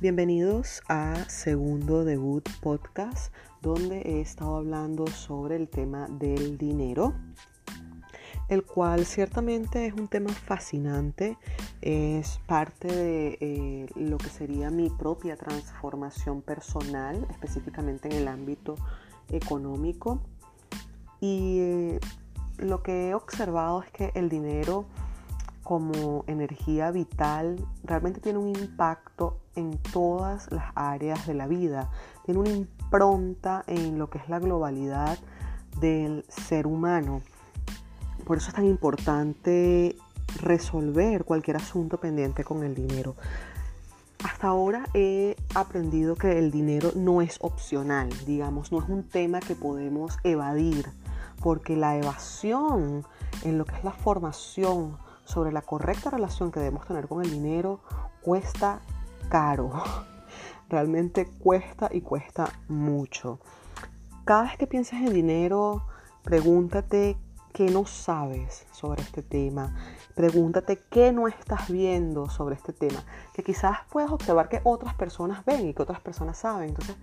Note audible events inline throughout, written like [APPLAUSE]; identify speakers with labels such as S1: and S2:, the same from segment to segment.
S1: Bienvenidos a Segundo Debut Podcast, donde he estado hablando sobre el tema del dinero, el cual ciertamente es un tema fascinante, es parte de eh, lo que sería mi propia transformación personal, específicamente en el ámbito económico. Y eh, lo que he observado es que el dinero como energía vital realmente tiene un impacto en todas las áreas de la vida, tiene una impronta en lo que es la globalidad del ser humano. Por eso es tan importante resolver cualquier asunto pendiente con el dinero. Hasta ahora he aprendido que el dinero no es opcional, digamos, no es un tema que podemos evadir, porque la evasión en lo que es la formación sobre la correcta relación que debemos tener con el dinero cuesta caro. [LAUGHS] Realmente cuesta y cuesta mucho. Cada vez que pienses en dinero, pregúntate qué no sabes sobre este tema. Pregúntate qué no estás viendo sobre este tema. Que quizás puedas observar que otras personas ven y que otras personas saben. Entonces,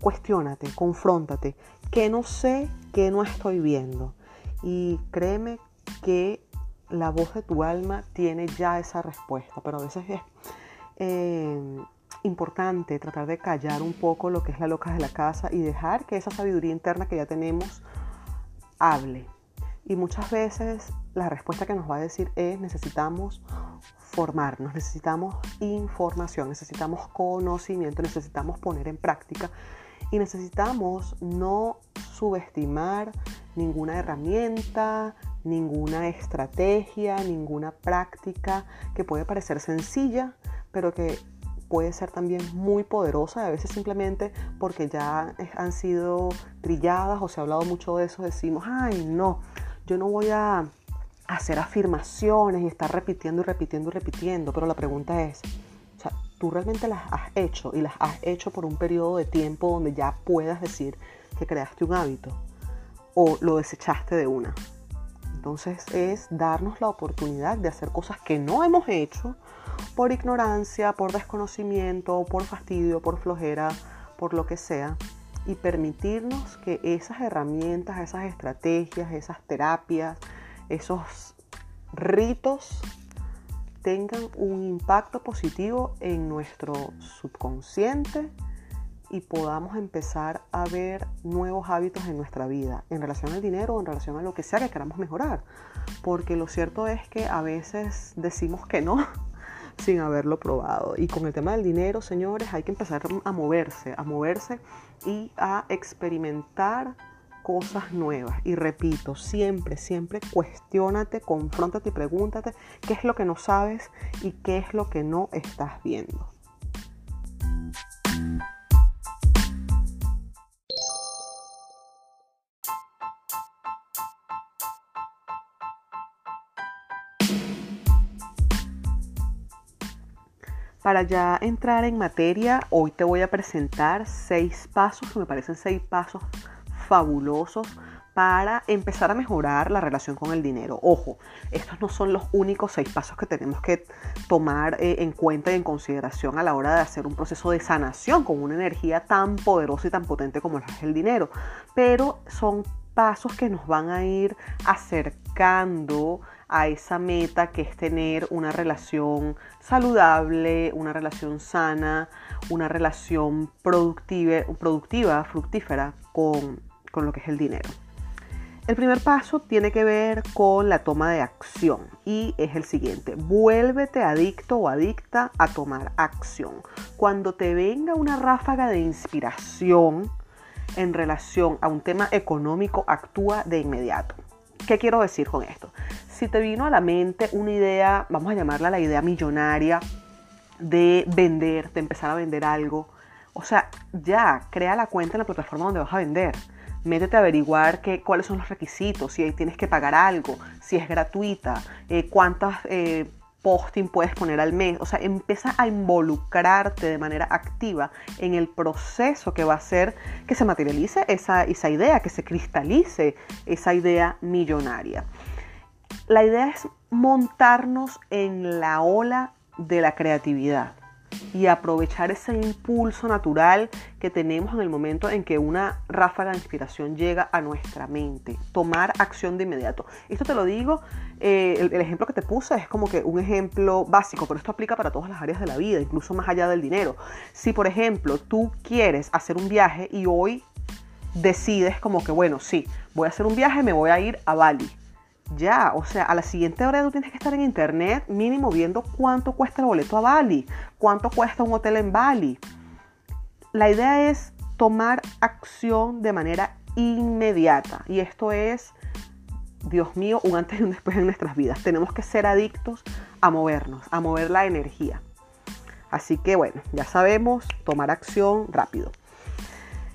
S1: cuestiónate, confróntate. ¿Qué no sé? ¿Qué no estoy viendo? Y créeme que la voz de tu alma tiene ya esa respuesta, pero a veces es eh, importante tratar de callar un poco lo que es la loca de la casa y dejar que esa sabiduría interna que ya tenemos hable. Y muchas veces la respuesta que nos va a decir es necesitamos formarnos, necesitamos información, necesitamos conocimiento, necesitamos poner en práctica y necesitamos no subestimar ninguna herramienta, ninguna estrategia, ninguna práctica que puede parecer sencilla, pero que puede ser también muy poderosa, a veces simplemente porque ya han sido trilladas o se ha hablado mucho de eso, decimos, ay no, yo no voy a hacer afirmaciones y estar repitiendo y repitiendo y repitiendo, pero la pregunta es, o sea, ¿tú realmente las has hecho y las has hecho por un periodo de tiempo donde ya puedas decir que creaste un hábito o lo desechaste de una? Entonces es darnos la oportunidad de hacer cosas que no hemos hecho por ignorancia, por desconocimiento, por fastidio, por flojera, por lo que sea, y permitirnos que esas herramientas, esas estrategias, esas terapias, esos ritos tengan un impacto positivo en nuestro subconsciente y podamos empezar a ver nuevos hábitos en nuestra vida, en relación al dinero o en relación a lo que sea que queramos mejorar. Porque lo cierto es que a veces decimos que no [LAUGHS] sin haberlo probado. Y con el tema del dinero, señores, hay que empezar a moverse, a moverse y a experimentar cosas nuevas. Y repito, siempre, siempre cuestionate, confróntate y pregúntate qué es lo que no sabes y qué es lo que no estás viendo. Para ya entrar en materia, hoy te voy a presentar seis pasos, que me parecen seis pasos fabulosos para empezar a mejorar la relación con el dinero. Ojo, estos no son los únicos seis pasos que tenemos que tomar eh, en cuenta y en consideración a la hora de hacer un proceso de sanación con una energía tan poderosa y tan potente como es el dinero, pero son pasos que nos van a ir acercando a esa meta que es tener una relación saludable, una relación sana, una relación productiva, productiva fructífera con, con lo que es el dinero. El primer paso tiene que ver con la toma de acción y es el siguiente, vuélvete adicto o adicta a tomar acción. Cuando te venga una ráfaga de inspiración en relación a un tema económico, actúa de inmediato. ¿Qué quiero decir con esto? Si te vino a la mente una idea, vamos a llamarla la idea millonaria, de vender, de empezar a vender algo, o sea, ya, crea la cuenta en la plataforma donde vas a vender. Métete a averiguar cuáles son los requisitos, si tienes que pagar algo, si es gratuita, eh, cuántas eh, posting puedes poner al mes. O sea, empieza a involucrarte de manera activa en el proceso que va a hacer que se materialice esa, esa idea, que se cristalice esa idea millonaria. La idea es montarnos en la ola de la creatividad. Y aprovechar ese impulso natural que tenemos en el momento en que una ráfaga de inspiración llega a nuestra mente. Tomar acción de inmediato. Esto te lo digo, eh, el, el, ejemplo que te puse es como que un ejemplo básico, pero esto aplica para todas las áreas de la vida, incluso más allá del dinero. Si por ejemplo tú quieres hacer un viaje y hoy decides como que, bueno, sí, voy a hacer un viaje, me voy a ir a Bali ya, o sea, a la siguiente hora tú tienes que estar en internet mínimo viendo cuánto cuesta el boleto a Bali, cuánto cuesta un hotel en Bali. La idea es tomar acción de manera inmediata y esto es, Dios mío, un antes y un después en nuestras vidas. Tenemos que ser adictos a movernos, a mover la energía. Así que bueno, ya sabemos, tomar acción rápido.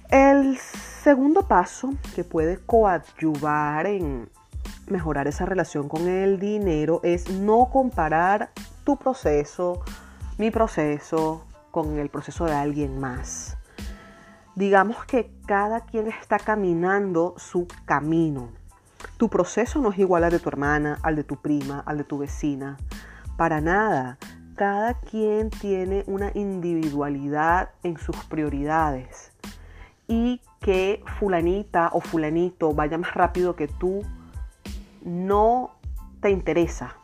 S1: El segundo paso que puede coadyuvar en mejorar esa relación con el dinero es no comparar tu proceso, mi proceso, con el proceso de alguien más. Digamos que cada quien está caminando su camino. Tu proceso no es igual al de tu hermana, al de tu prima, al de tu vecina. Para nada. Cada quien tiene una individualidad en sus prioridades. Y que fulanita o fulanito vaya más rápido que tú no te interesa.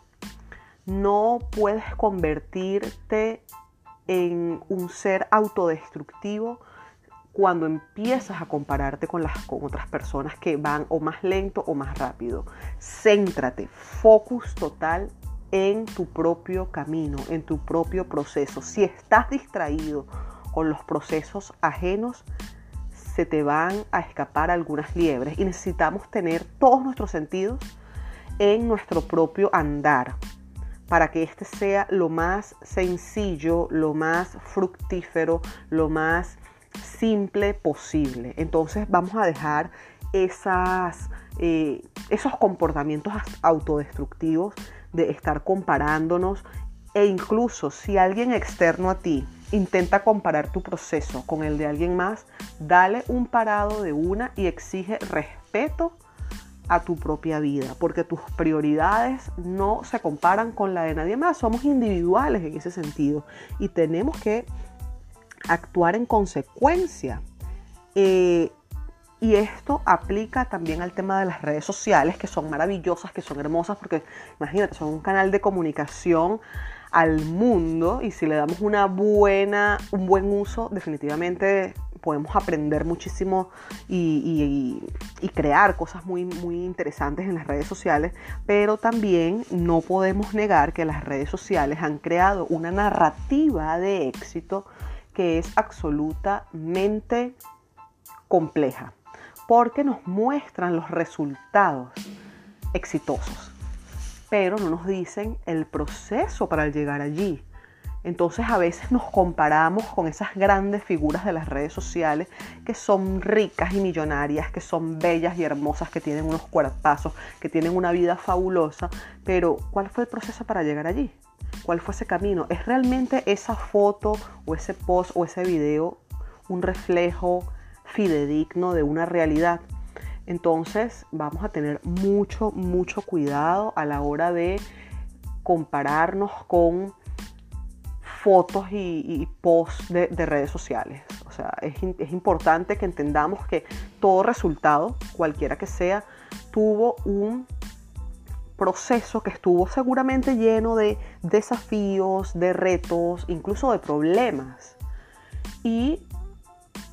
S1: No puedes convertirte en un ser autodestructivo cuando empiezas a compararte con, las, con otras personas que van o más lento o más rápido. Céntrate, focus total en tu propio camino, en tu propio proceso. Si estás distraído con los procesos ajenos, se te van a escapar algunas liebres y necesitamos tener todos nuestros sentidos en nuestro propio andar para que este sea lo más sencillo, lo más fructífero, lo más simple posible. Entonces vamos a dejar eh, esos comportamientos autodestructivos de estar comparándonos e incluso si alguien externo a ti intenta comparar tu proceso con el de alguien más, dale un parado de una y exige respeto a tu propia vida, porque tus prioridades no se comparan con la de nadie más, somos individuales en ese sentido y tenemos que actuar en consecuencia. Eh, y esto aplica también al tema de las redes sociales, que son maravillosas, que son hermosas, porque imagínate, son un canal de comunicación al mundo y si le damos una buena, un buen uso, definitivamente podemos aprender muchísimo y, crear cosas muy, muy interesantes en las redes sociales, pero también no podemos negar que las redes sociales han creado una narrativa de éxito que es absolutamente compleja, porque nos muestran los resultados exitosos, pero no nos dicen el proceso para llegar allí. Entonces a veces nos comparamos con esas grandes figuras de las redes sociales que son ricas y millonarias, que son bellas y hermosas, que tienen unos cuerpazos, que tienen una vida fabulosa, pero ¿cuál fue el proceso para llegar allí? ¿Cuál fue ese camino? ¿Es realmente esa foto o ese post o ese video un reflejo fidedigno de una realidad? Entonces vamos a tener mucho, mucho cuidado a la hora de compararnos con fotos y, posts de, redes sociales. O sea, es, es importante que entendamos que todo resultado, cualquiera que sea, tuvo un proceso que estuvo seguramente lleno de desafíos, de retos, incluso de problemas. Y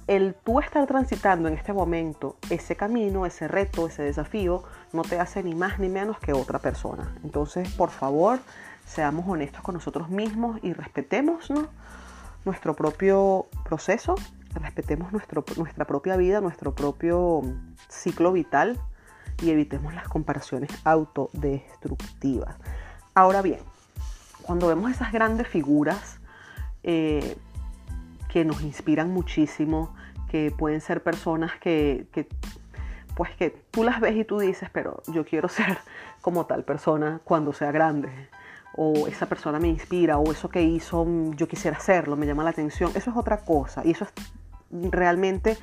S1: el tú estar transitando en este momento ese camino, ese reto, ese desafío, no te hace ni más ni menos que otra persona. Entonces, por favor, seamos honestos con nosotros mismos y respetemos nuestro propio proceso, respetemos nuestra propia vida, nuestro propio ciclo vital y evitemos las comparaciones autodestructivas. Ahora bien, cuando vemos esas grandes figuras eh, que nos inspiran muchísimo, que pueden ser personas que, pues que tú las ves y tú dices, pero yo quiero ser como tal persona cuando sea grande o esa persona me inspira, o eso que hizo yo quisiera hacerlo, me llama la atención, eso es otra cosa. Y eso es realmente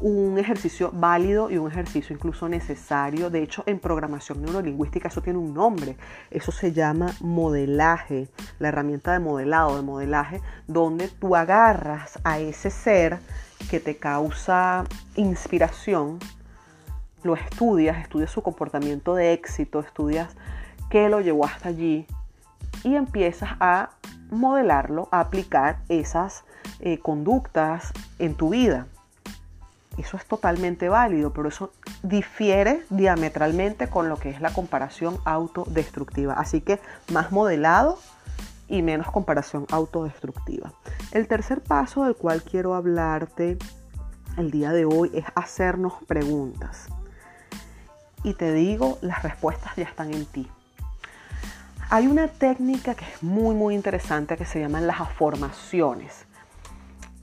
S1: un ejercicio válido y un ejercicio incluso necesario. De hecho, en programación neurolingüística eso tiene un nombre. Eso se llama modelaje, la herramienta de modelado, de modelaje, donde tú agarras a ese ser que te causa inspiración, lo estudias, estudias su comportamiento de éxito, estudias qué lo llevó hasta allí y empiezas a modelarlo, a aplicar esas eh, conductas en tu vida. Eso es totalmente válido, pero eso difiere diametralmente con lo que es la comparación autodestructiva. Así que más modelado y menos comparación autodestructiva. El tercer paso del cual quiero hablarte el día de hoy es hacernos preguntas. Y te digo, las respuestas ya están en ti. Hay una técnica que es muy muy interesante que se llaman las afirmaciones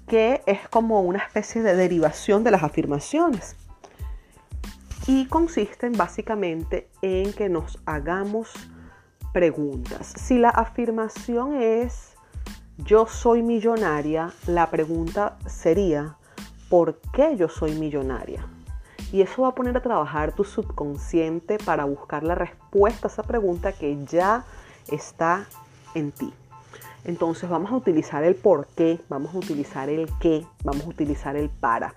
S1: que es como una especie de derivación de las afirmaciones. Y consisten básicamente en que nos hagamos preguntas. Si la afirmación es yo soy millonaria, la pregunta sería ¿por qué yo soy millonaria? Y eso va a poner a trabajar tu subconsciente para buscar la respuesta a esa pregunta que ya está en ti. Entonces vamos a utilizar el por qué, vamos a utilizar el qué, vamos a utilizar el para.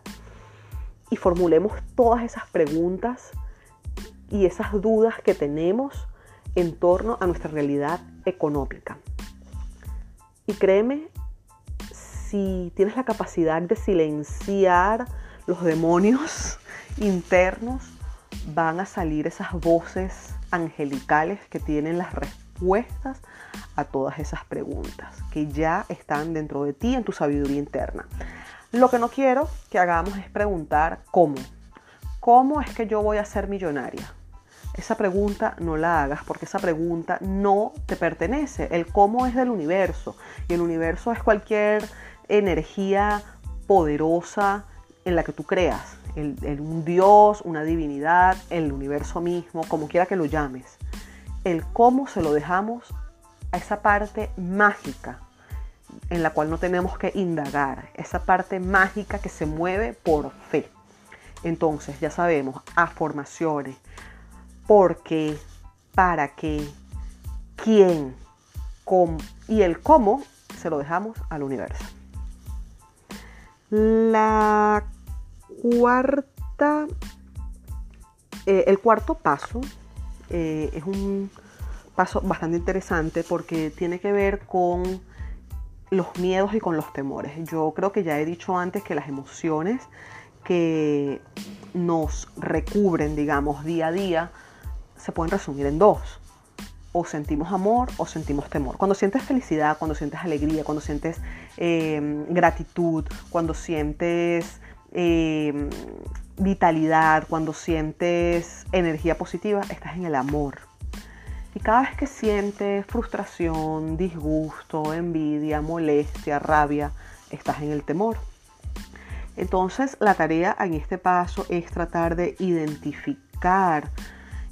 S1: Y formulemos todas esas preguntas y esas dudas que tenemos en torno a nuestra realidad económica. Y créeme, si tienes la capacidad de silenciar los demonios internos, van a salir esas voces angelicales que tienen las respuestas a todas esas preguntas que ya están dentro de ti en tu sabiduría interna. Lo que no quiero que hagamos es preguntar cómo. ¿Cómo es que yo voy a ser millonaria? Esa pregunta no la hagas porque esa pregunta no te pertenece. El cómo es del universo y el universo es cualquier energía poderosa en la que tú creas. Un Dios, una divinidad, el universo mismo, como quiera que lo llames. El cómo se lo dejamos a esa parte mágica en la cual no tenemos que indagar, esa parte mágica que se mueve por fe. Entonces, ya sabemos, afirmaciones, por qué, para qué, quién, cómo, y el cómo se lo dejamos al universo. La cuarta, eh, el cuarto paso eh, es un paso bastante interesante porque tiene que ver con los miedos y con los temores. Yo creo que ya he dicho antes que las emociones que nos recubren, digamos, día a día, se pueden resumir en dos. O sentimos amor o sentimos temor. Cuando sientes felicidad, cuando sientes alegría, cuando sientes em, gratitud, cuando sientes em, vitalidad, cuando sientes energía positiva, estás en el amor. Y cada vez que sientes frustración, disgusto, envidia, molestia, rabia, estás en el temor. Entonces la tarea en este paso es tratar de identificar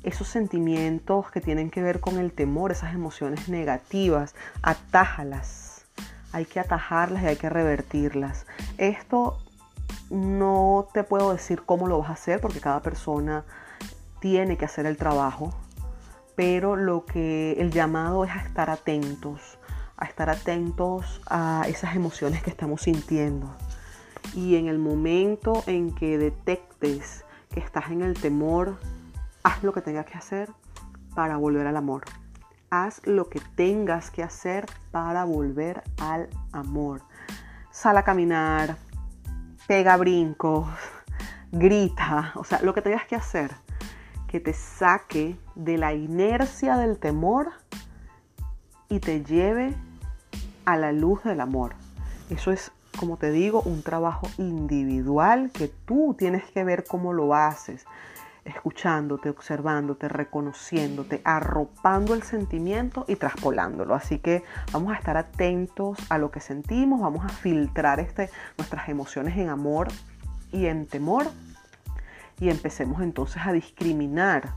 S1: esos sentimientos que tienen que ver con el temor, esas emociones negativas, atájalas. Hay que atajarlas y hay que revertirlas. Esto no te puedo decir cómo lo vas a hacer porque cada persona tiene que hacer el trabajo pero lo que el llamado es a estar atentos, a estar atentos a esas emociones que estamos sintiendo. Y en el momento en que detectes que estás en el temor, haz lo que tengas que hacer para volver al amor. Haz lo que tengas que hacer para volver al amor. Sal a caminar, pega brincos, grita, o sea, lo que tengas que hacer que te saque de la inercia del temor y te lleve a la luz del amor. Eso es, como te digo, un trabajo individual que tú tienes que ver cómo lo haces, escuchándote, observándote, reconociéndote, arropando el sentimiento y traspolándolo. Así que vamos a estar atentos a lo que sentimos, vamos a filtrar este, nuestras emociones en amor y en temor y empecemos entonces a discriminar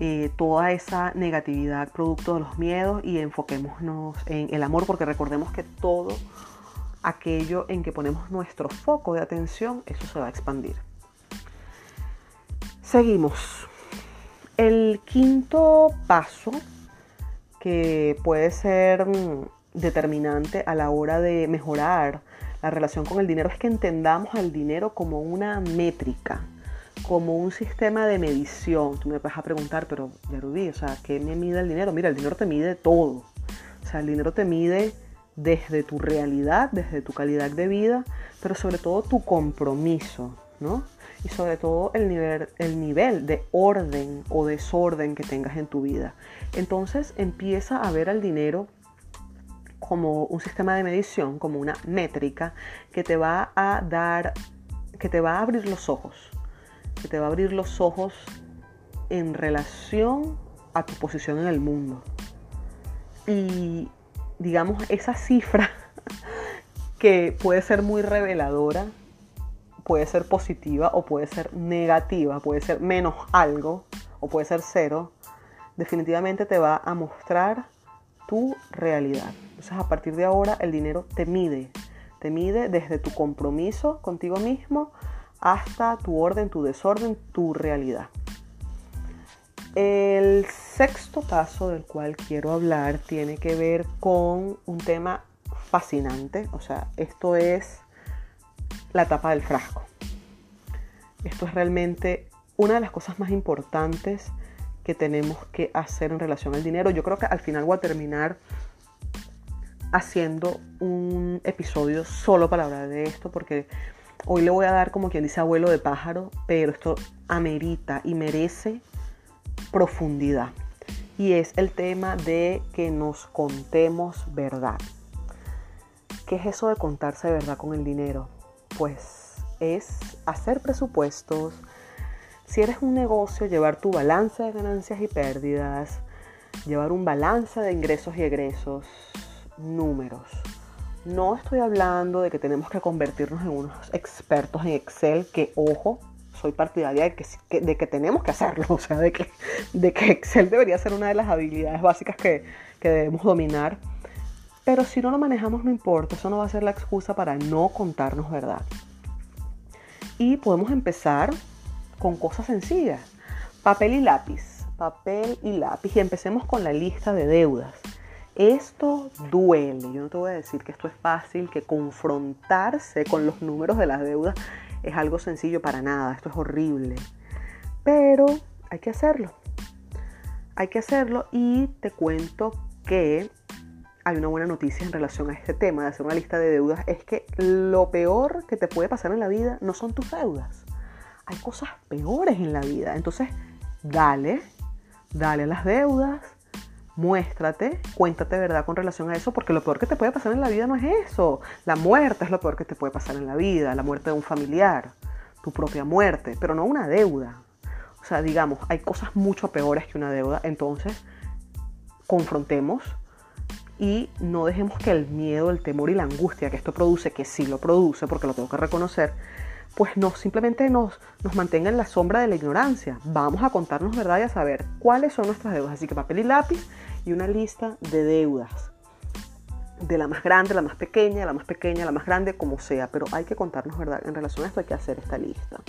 S1: eh, toda esa negatividad producto de los miedos y enfoquémonos en el amor porque recordemos que todo aquello en que ponemos nuestro foco de atención, eso se va a expandir. Seguimos. El quinto paso que puede ser mm, determinante a la hora de mejorar la relación con el dinero es que entendamos al dinero como una métrica, como un sistema de medición. Tú me vas a preguntar, pero Yarudí, o sea, ¿qué me mide el dinero? Mira, el dinero te mide todo. O sea, el dinero te mide desde tu realidad, desde tu calidad de vida, pero sobre todo tu compromiso, ¿no? Y sobre todo el nivel, el nivel de orden o desorden que tengas en tu vida. Entonces empieza a ver al dinero como un sistema de medición, como una métrica que te va a dar, que te va a abrir los ojos, que te va a abrir los ojos en relación a tu posición en el mundo. Y digamos, esa cifra [LAUGHS] que puede ser muy reveladora, puede ser positiva o puede ser negativa, puede ser menos algo o puede ser cero, definitivamente te va a mostrar tu realidad. Entonces a partir de ahora el dinero te mide, te mide desde tu compromiso contigo mismo hasta tu orden, tu desorden, tu realidad. El sexto paso del cual quiero hablar tiene que ver con un tema fascinante, o sea, esto es la tapa del frasco. Esto es realmente una de las cosas más importantes que tenemos que hacer en relación al dinero. Yo creo que al final voy a terminar haciendo un episodio solo para hablar de esto, porque hoy le voy a dar como quien dice abuelo de pájaro, pero esto amerita y merece profundidad. Y es el tema de que nos contemos verdad. ¿Qué es eso de contarse verdad con el dinero? Pues es hacer presupuestos, si eres un negocio, llevar tu balance de ganancias y pérdidas, llevar un balance de ingresos y egresos, números. No estoy hablando de que tenemos que convertirnos en unos expertos en Excel, que ojo, soy partidaria de que, de que tenemos que hacerlo, [LAUGHS] o sea, de que, de que Excel debería ser una de las habilidades básicas que, que debemos dominar. Pero si no lo manejamos no importa, eso no va a ser la excusa para no contarnos verdad. Y podemos empezar con cosas sencillas. Papel y lápiz, papel y lápiz. Y empecemos con la lista de deudas. Esto duele. Yo no te voy a decir que esto es fácil, que confrontarse con los números de las deudas es algo sencillo para nada. Esto es horrible. Pero hay que hacerlo. Hay que hacerlo y te cuento que hay una buena noticia en relación a este tema de hacer una lista de deudas. Es que lo peor que te puede pasar en la vida no son tus deudas hay cosas peores en la vida. Entonces, dale, dale las deudas, muéstrate, cuéntate verdad con relación a eso, porque lo peor que te puede pasar en la vida no es eso. La muerte es lo peor que te puede pasar en la vida, la muerte de un familiar, tu propia muerte, pero no una deuda. O sea, digamos, hay cosas mucho peores que una deuda, entonces confrontemos y no dejemos que el miedo, el temor y la angustia que esto produce, que sí lo produce, porque lo tengo que reconocer, pues no simplemente nos, nos mantenga en la sombra de la ignorancia. Vamos a contarnos verdad y a saber cuáles son nuestras deudas. Así que papel y lápiz y una lista de deudas. De la más grande, la más pequeña, la más pequeña, la más grande, como sea. Pero hay que contarnos verdad. En relación a esto hay que hacer esta lista.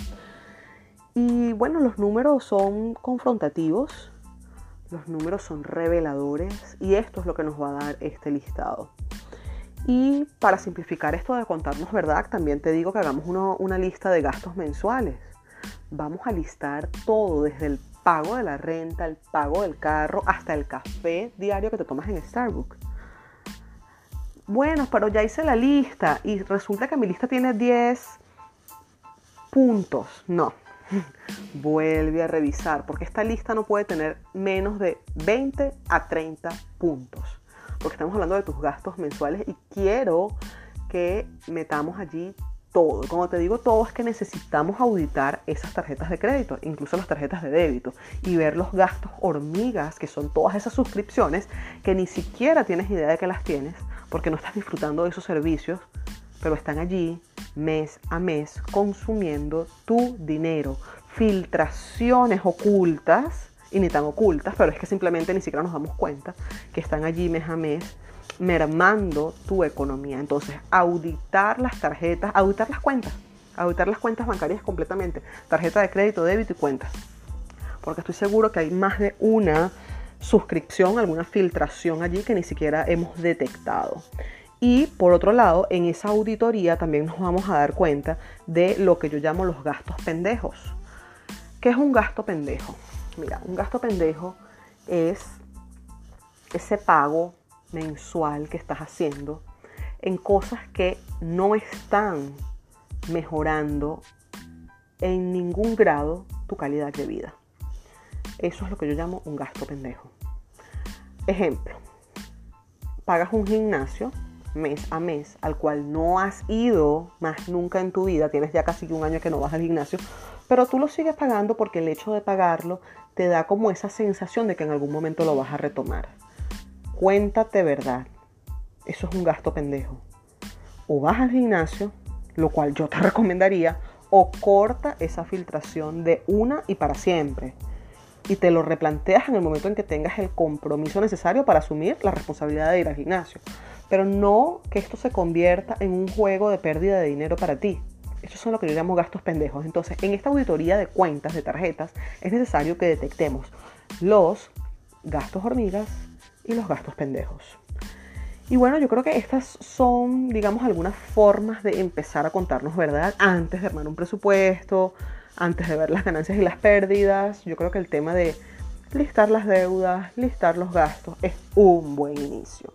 S1: Y bueno, los números son confrontativos. Los números son reveladores. Y esto es lo que nos va a dar este listado. Y para simplificar esto de contarnos verdad, también te digo que hagamos una lista de gastos mensuales. Vamos a listar todo, desde el pago de la renta, el pago del carro, hasta el café diario que te tomas en Starbucks. Bueno, pero ya hice la lista y resulta que mi lista tiene 10 puntos. No, vuelve a revisar, porque esta lista no puede tener menos de 20 a 30 puntos porque estamos hablando de tus gastos mensuales y quiero que metamos allí todo. Como te digo todo es que necesitamos auditar esas tarjetas de crédito, incluso las tarjetas de débito, y ver los gastos hormigas, que son todas esas suscripciones que ni siquiera tienes idea de que las tienes, porque no estás disfrutando de esos servicios, pero están allí mes a mes consumiendo tu dinero. Filtraciones ocultas y ni tan ocultas, pero es que simplemente ni siquiera nos damos cuenta que están allí mes a mes mermando tu economía. Entonces, auditar las tarjetas, auditar las cuentas, auditar las cuentas bancarias completamente, tarjeta de crédito, débito y cuentas. Porque estoy seguro que hay más de una suscripción, alguna filtración allí que ni siquiera hemos detectado. Y por otro lado, en esa auditoría también nos vamos a dar cuenta de lo que yo llamo los gastos pendejos. ¿Qué es un gasto pendejo? Mira, un gasto pendejo es ese pago mensual que estás haciendo en cosas que no están mejorando en ningún grado tu calidad de vida. Eso es lo que yo llamo un gasto pendejo. Ejemplo, pagas un gimnasio mes a mes al cual no has ido más nunca en tu vida, tienes ya casi un año que no vas al gimnasio, pero tú lo sigues pagando porque el hecho de pagarlo te da como esa sensación de que en algún momento lo vas a retomar. Cuéntate verdad. Eso es un gasto pendejo. O vas al gimnasio, lo cual yo te [LAUGHS] recomendaría, o corta esa filtración de una y para siempre. Y te lo replanteas en el momento en que tengas el compromiso necesario para asumir la responsabilidad de ir al gimnasio. Pero no que esto se convierta en un juego de pérdida de dinero para ti. Estos son lo que yo llamo gastos pendejos. Entonces, en esta auditoría de cuentas, de tarjetas, es necesario que detectemos los gastos hormigas, y los gastos pendejos. Y bueno, yo creo que estas son, digamos, algunas formas de empezar a contarnos verdad antes de armar un presupuesto, antes de ver las ganancias y las pérdidas. Yo creo que el tema de listar las deudas, listar los gastos, es un buen inicio.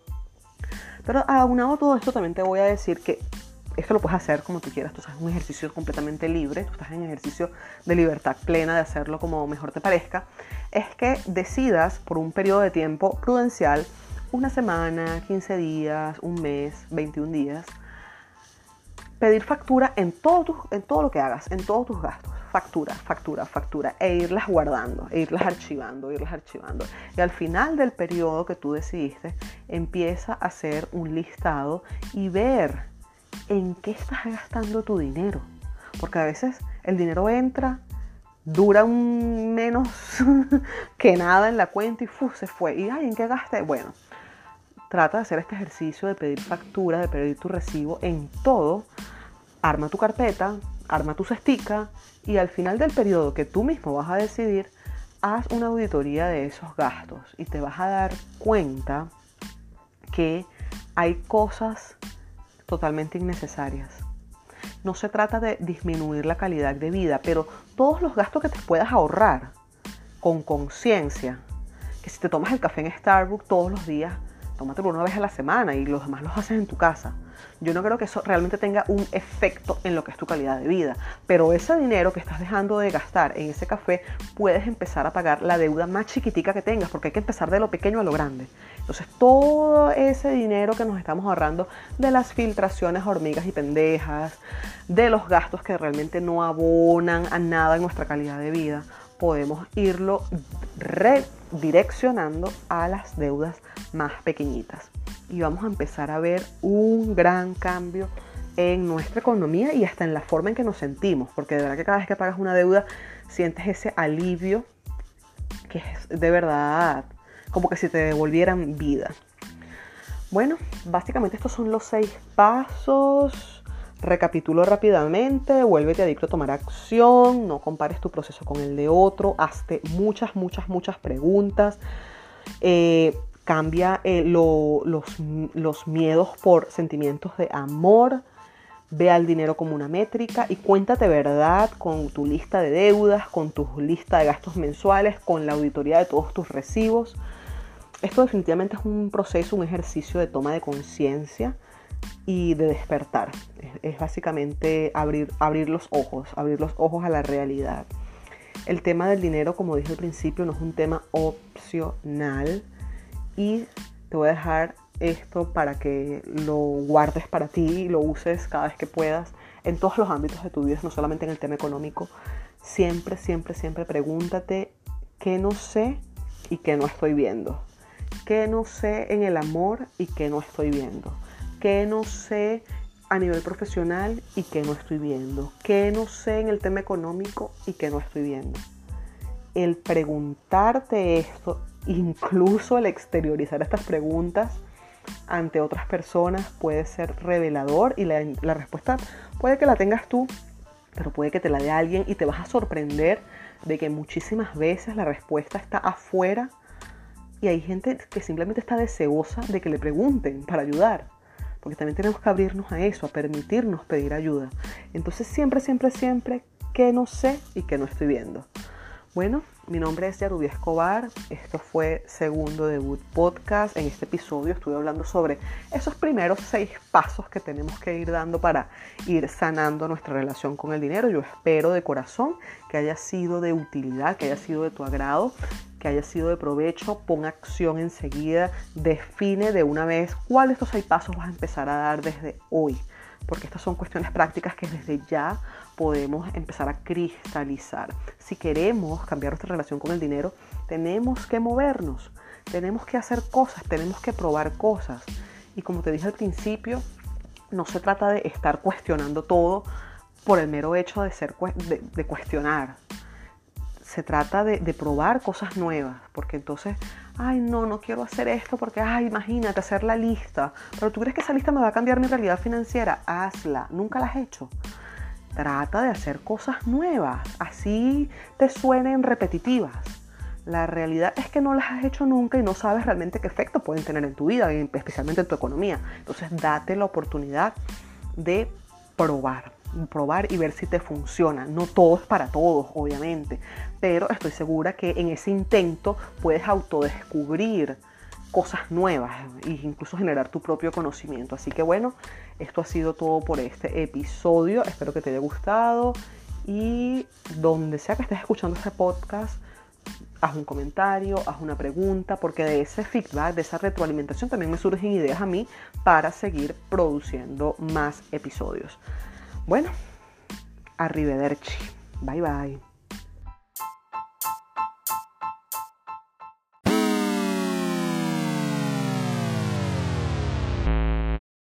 S1: Pero aunado todo esto, también te voy a decir que esto lo puedes hacer como tú quieras. Tú sabes, un ejercicio completamente libre. Tú estás en ejercicio de libertad plena de hacerlo como mejor te parezca. Es que decidas por un periodo de tiempo prudencial, una semana, 15 días, un mes, 21 días, pedir factura en todo, en todo lo que hagas, en todos tus gastos. Factura, factura, factura. E irlas guardando, e irlas archivando, irlas archivando. Y al final del periodo que tú decidiste, empieza a hacer un listado y ver en qué estás gastando tu dinero. Porque a veces el dinero entra, dura un menos [LAUGHS] que nada en la cuenta y se fue. ¿Y ay, en qué gasté? Bueno, trata de hacer este ejercicio de pedir factura, de pedir tu recibo en todo. Arma tu carpeta, arma tu cestica y al final del periodo que tú mismo vas a decidir, haz una auditoría de esos gastos y te vas a dar cuenta que hay cosas totalmente innecesarias. No se trata de disminuir la calidad de vida, pero todos los gastos que te puedas ahorrar con conciencia, que si te tomas el café en Starbucks todos los días, tómatelo una vez a la semana y los demás los haces en tu casa. Yo no creo que eso realmente tenga un efecto en lo que es tu calidad de vida, pero ese dinero que estás dejando de gastar en ese café puedes empezar a pagar la deuda más chiquitica que tengas, porque hay que empezar de lo pequeño a lo grande. Entonces todo ese dinero que nos estamos ahorrando de las filtraciones hormigas y pendejas, de los gastos que realmente no abonan a nada en nuestra calidad de vida, podemos irlo redireccionando a las deudas más pequeñitas. Y vamos a empezar a ver un gran cambio en nuestra economía y hasta en la forma en que nos sentimos, porque de verdad que cada vez que pagas una deuda sientes ese alivio que es de verdad como que si te devolvieran vida. Bueno, básicamente estos son los seis pasos Recapitulo rápidamente, vuélvete adicto a tomar acción, no compares tu proceso con el de otro, hazte muchas, muchas, muchas preguntas, eh, cambia eh, los, los miedos por sentimientos de amor, ve al dinero como una métrica y cuéntate verdad con tu lista de deudas, con tu lista de gastos mensuales, con la auditoría de todos tus recibos. Esto definitivamente es un proceso, un ejercicio de toma de conciencia y de despertar. Es, básicamente abrir, abrir los ojos, abrir los ojos a la realidad. El tema del dinero, como dije al principio, no es un tema opcional y te voy a dejar esto para que lo guardes para ti y lo uses cada vez que puedas en todos los ámbitos de tu vida, no solamente en el tema económico. Siempre, siempre, siempre pregúntate qué no sé y qué no estoy viendo. ¿Qué no sé en el amor y qué no estoy viendo? Qué no sé a nivel profesional y qué no estoy viendo, qué no sé en el tema económico y qué no estoy viendo. El preguntarte esto, incluso el exteriorizar estas preguntas, ante otras personas puede ser revelador y la, la respuesta puede que la tengas tú, pero puede que te la dé alguien y te vas a sorprender de que muchísimas veces la respuesta está afuera y hay gente que simplemente está deseosa de que le pregunten para ayudar. Porque también tenemos que abrirnos a eso, a permitirnos pedir ayuda. Entonces siempre, siempre, siempre que no sé y que no estoy viendo. Bueno, mi nombre es Yarubia Escobar. Esto fue segundo debut podcast. En este episodio estuve hablando sobre esos primeros seis pasos que tenemos que ir dando para ir sanando nuestra relación con el dinero. Yo espero de corazón que haya sido de utilidad, que haya sido de tu agrado, que haya sido de provecho. Pon acción enseguida. Define de una vez cuáles de estos seis pasos vas a empezar a dar desde hoy porque estas son cuestiones [LAUGHS] prácticas que desde ya podemos empezar a cristalizar. Si queremos cambiar nuestra relación con el dinero, tenemos que movernos, tenemos que hacer cosas, tenemos que probar cosas. Y como te dije al principio, no se trata de estar cuestionando todo por el mero hecho de, ser, de, cuestionar. Se trata de, probar cosas nuevas, porque entonces ay, no, no quiero hacer esto porque, ay, imagínate hacer la lista, pero tú crees que esa lista me va a cambiar mi realidad financiera, hazla, nunca la has hecho. Trata de hacer cosas nuevas, así te suenen repetitivas. La realidad es que no las has hecho nunca y no sabes realmente qué efecto pueden tener en tu vida, especialmente en tu economía. Entonces, date la oportunidad de probar probar y ver si te funciona. No todo es para todos, obviamente, pero estoy segura que en ese intento puedes autodescubrir cosas nuevas e incluso generar tu propio conocimiento. Así que bueno, esto ha sido todo por este episodio. Espero que te haya gustado y donde sea que estés escuchando este podcast, haz un comentario, haz una pregunta, porque de ese feedback, de esa retroalimentación también me surgen ideas a mí para seguir produciendo más episodios. Bueno, arrivederci. Bye bye.